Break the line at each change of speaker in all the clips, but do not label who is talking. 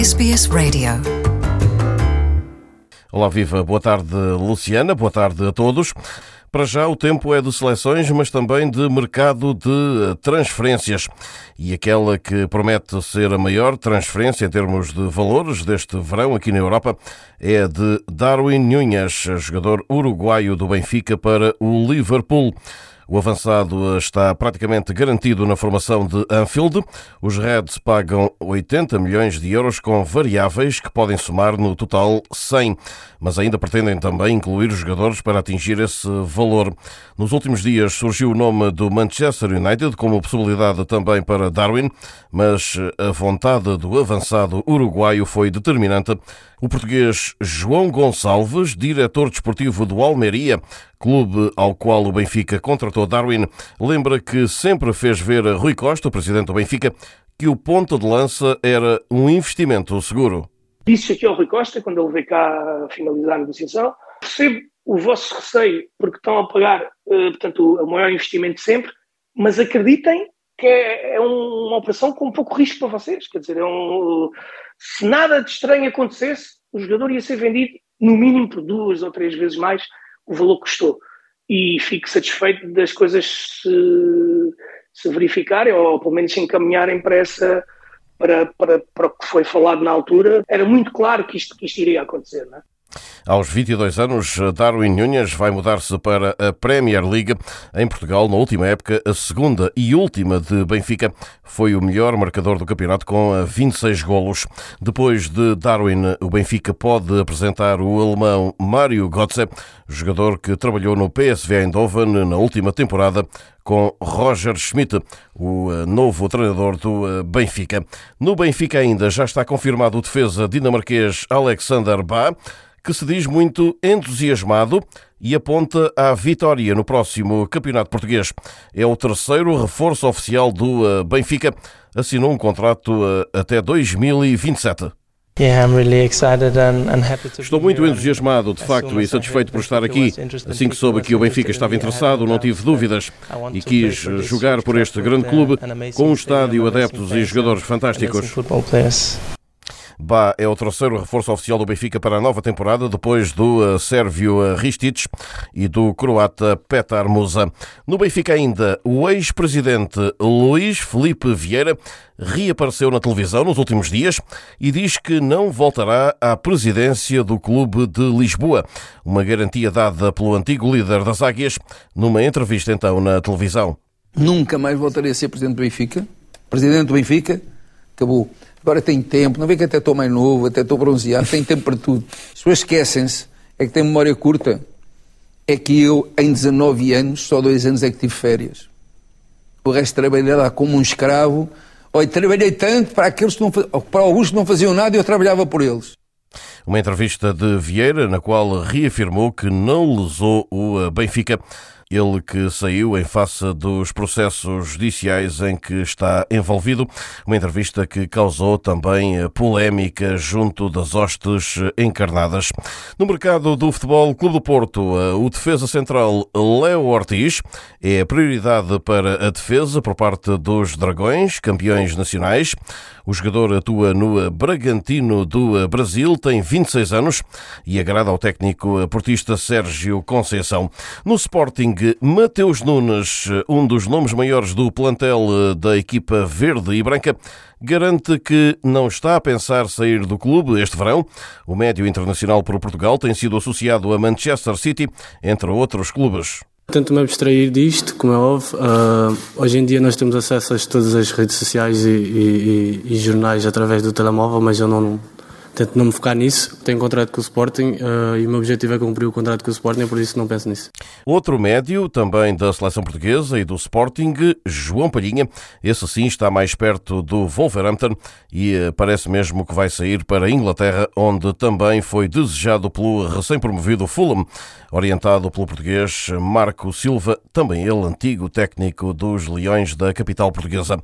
SBS Radio.
Olá, viva. Boa tarde, Luciana. Boa tarde a todos. Para já, o tempo é de seleções, mas também de mercado de transferências. E aquela que promete ser a maior transferência em termos de valores deste verão aqui na Europa é a de Darwin Nunes, jogador uruguaio do Benfica para o Liverpool. O avançado está praticamente garantido na formação de Anfield. Os Reds pagam 80 milhões de euros com variáveis que podem somar no total 100, mas ainda pretendem também incluir os jogadores para atingir esse valor. Nos últimos dias surgiu o nome do Manchester United como possibilidade também para Darwin, mas a vontade do avançado uruguaio foi determinante. O português João Gonçalves, diretor desportivo do Almeria, clube ao qual o Benfica contratou Darwin, lembra que sempre fez ver a Rui Costa, o presidente do Benfica, que o ponto de lança era um investimento seguro.
Disse aqui ao Rui Costa, quando ele veio cá finalizar a negociação, percebo o vosso receio, porque estão a pagar, eh, portanto, o maior investimento sempre, mas acreditem que é, é uma operação com pouco risco para vocês. Quer dizer, é um, se nada de estranho acontecesse, o jogador ia ser vendido no mínimo por duas ou três vezes mais o valor que custou. E fico satisfeito das coisas se, se verificarem ou pelo menos se encaminharem para essa. Para, para, para o que foi falado na altura, era muito claro que isto, que isto iria acontecer. Não é?
Aos 22 anos, Darwin Nunes vai mudar-se para a Premier League. Em Portugal, na última época, a segunda e última de Benfica, foi o melhor marcador do campeonato com 26 golos. Depois de Darwin, o Benfica pode apresentar o alemão Mário Götze, jogador que trabalhou no PSV Eindhoven na última temporada com Roger Schmidt, o eh, novo treinador do eh, Benfica. No Benfica ainda já está confirmado o defesa dinamarquês Alexander Ba, que se diz muito entusiasmado e aponta à vitória no próximo Campeonato Português. É o terceiro reforço oficial do eh, Benfica. Assinou um contrato até 2027. Estou muito entusiasmado, de facto, e satisfeito por estar aqui. Assim que soube que o Benfica estava interessado, não tive dúvidas e quis jogar por este grande clube com um estádio, adeptos e jogadores fantásticos. Bá é o terceiro reforço oficial do Benfica para a nova temporada, depois do uh, sérvio uh, Ristich e do croata Petar Musa. No Benfica ainda, o ex-presidente Luís Felipe Vieira reapareceu na televisão nos últimos dias e diz que não voltará à presidência do clube de Lisboa. Uma garantia dada pelo antigo líder das Águias numa entrevista então na televisão.
Nunca mais voltarei a ser presidente do Benfica. Presidente do Benfica, acabou. Agora tem tempo, não vê que até estou mais novo, até estou bronzeado, tem tempo para tudo. As pessoas esquecem-se, é que tem memória curta. É que eu, em 19 anos, só dois anos é que tive férias. O resto trabalhei lá como um escravo. Olha, trabalhei tanto para aqueles que não, para alguns que não faziam nada e eu trabalhava por eles.
Uma entrevista de Vieira na qual reafirmou que não lesou o Benfica ele que saiu em face dos processos judiciais em que está envolvido. Uma entrevista que causou também polémica junto das hostes encarnadas. No mercado do futebol, Clube do Porto, o defesa central Léo Ortiz é a prioridade para a defesa por parte dos Dragões, campeões nacionais. O jogador atua no Bragantino do Brasil, tem 26 anos e agrada ao técnico portista Sérgio Conceição. No Sporting, Mateus Nunes, um dos nomes maiores do plantel da equipa verde e branca, garante que não está a pensar sair do clube este verão. O médio internacional por Portugal tem sido associado a Manchester City, entre outros clubes.
Tento-me abstrair disto, como é óbvio. Uh, hoje em dia nós temos acesso a todas as redes sociais e, e, e jornais através do telemóvel, mas eu não, tento não me focar nisso. Tenho contrato com o Sporting uh, e o meu objetivo é cumprir o contrato com o Sporting, por isso não penso nisso.
Outro médio, também da seleção portuguesa e do Sporting, João Palhinha. Esse sim está mais perto do Wolverhampton e uh, parece mesmo que vai sair para a Inglaterra, onde também foi desejado pelo recém-promovido Fulham, orientado pelo português Marco Silva, também ele antigo técnico dos Leões da capital portuguesa.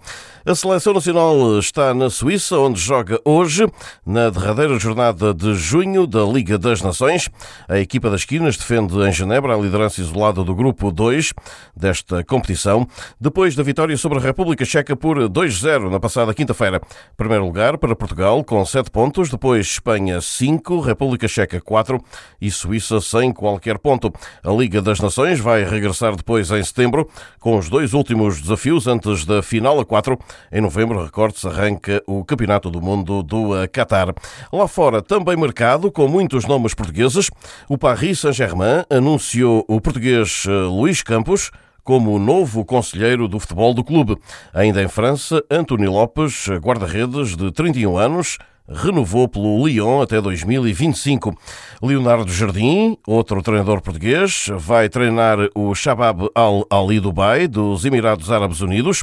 A seleção nacional está na Suíça, onde joga hoje, na derradeira terceira jornada de junho da Liga das Nações. A equipa das Quinas defende em Genebra a liderança isolada do grupo 2 desta competição, depois da vitória sobre a República Checa por 2-0 na passada quinta-feira. Primeiro lugar para Portugal com 7 pontos, depois Espanha 5, República Checa 4 e Suíça sem qualquer ponto. A Liga das Nações vai regressar depois em setembro com os dois últimos desafios antes da final a 4. Em novembro, recorde-se, arranca o Campeonato do Mundo do Qatar. Lá fora, também mercado, com muitos nomes portugueses, o Paris Saint-Germain anunciou o português eh, Luís Campos como novo conselheiro do futebol do clube. Ainda em França, António Lopes, guarda-redes de 31 anos, renovou pelo Lyon até 2025. Leonardo Jardim, outro treinador português, vai treinar o Shabab Al-Ali Dubai dos Emirados Árabes Unidos.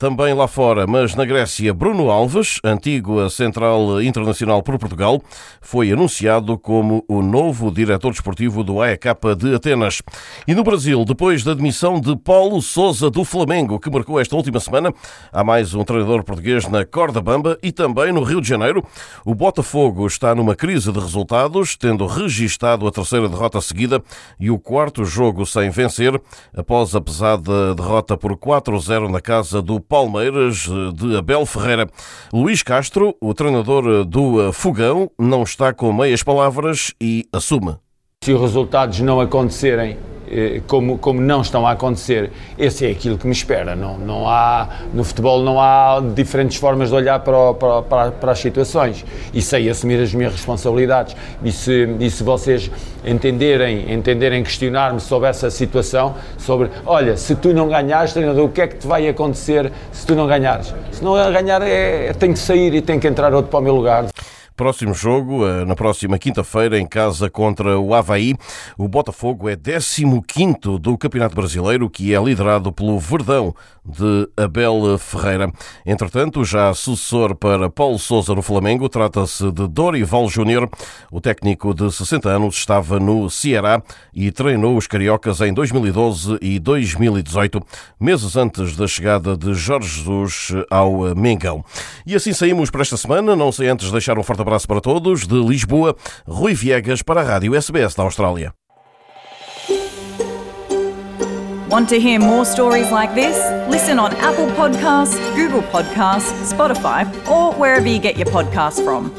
Também lá fora, mas na Grécia, Bruno Alves, antigo Central Internacional por Portugal, foi anunciado como o novo diretor desportivo do AEK de Atenas. E no Brasil, depois da admissão de Paulo Souza do Flamengo, que marcou esta última semana, há mais um treinador português na corda bamba e também no Rio de Janeiro. O Botafogo está numa crise de resultados, tendo registado a terceira derrota seguida e o quarto jogo sem vencer, após a pesada derrota por 4-0 na casa do Palmeiras de Abel Ferreira. Luís Castro, o treinador do Fogão, não está com meias palavras e assume.
Se os resultados não acontecerem eh, como, como não estão a acontecer, esse é aquilo que me espera. Não, não há, no futebol não há diferentes formas de olhar para, para, para, as situações e sei assumir as minhas responsabilidades. E se, e se vocês entenderem, entenderem questionar-me sobre essa situação, sobre, olha, se tu não ganhares, treinador, o que é que te vai acontecer se tu não ganhares? Se não ganhar, é, tem que sair e tem que entrar outro para o meu lugar.
Próximo jogo, eh, na próxima quinta-feira, em casa contra o Havaí. O Botafogo é 15 do Campeonato Brasileiro, que é liderado pelo Verdão de Abel Ferreira. Entretanto, já sucessor para Paulo Sousa no Flamengo, trata-se de Dorival Júnior. O técnico de 60 anos estava no Ceará e treinou os cariocas em 2012 e 2018, meses antes da chegada de Jorge Jesus ao Mengão. E assim saímos para esta semana, não sei antes deixar um forte abraço abraço para todos. De Lisboa, Rui Viegas para a Rádio SBS da Austrália. Want to hear more stories like this? Listen on Apple Podcasts, Google Podcasts, Spotify, or wherever you get your podcasts from.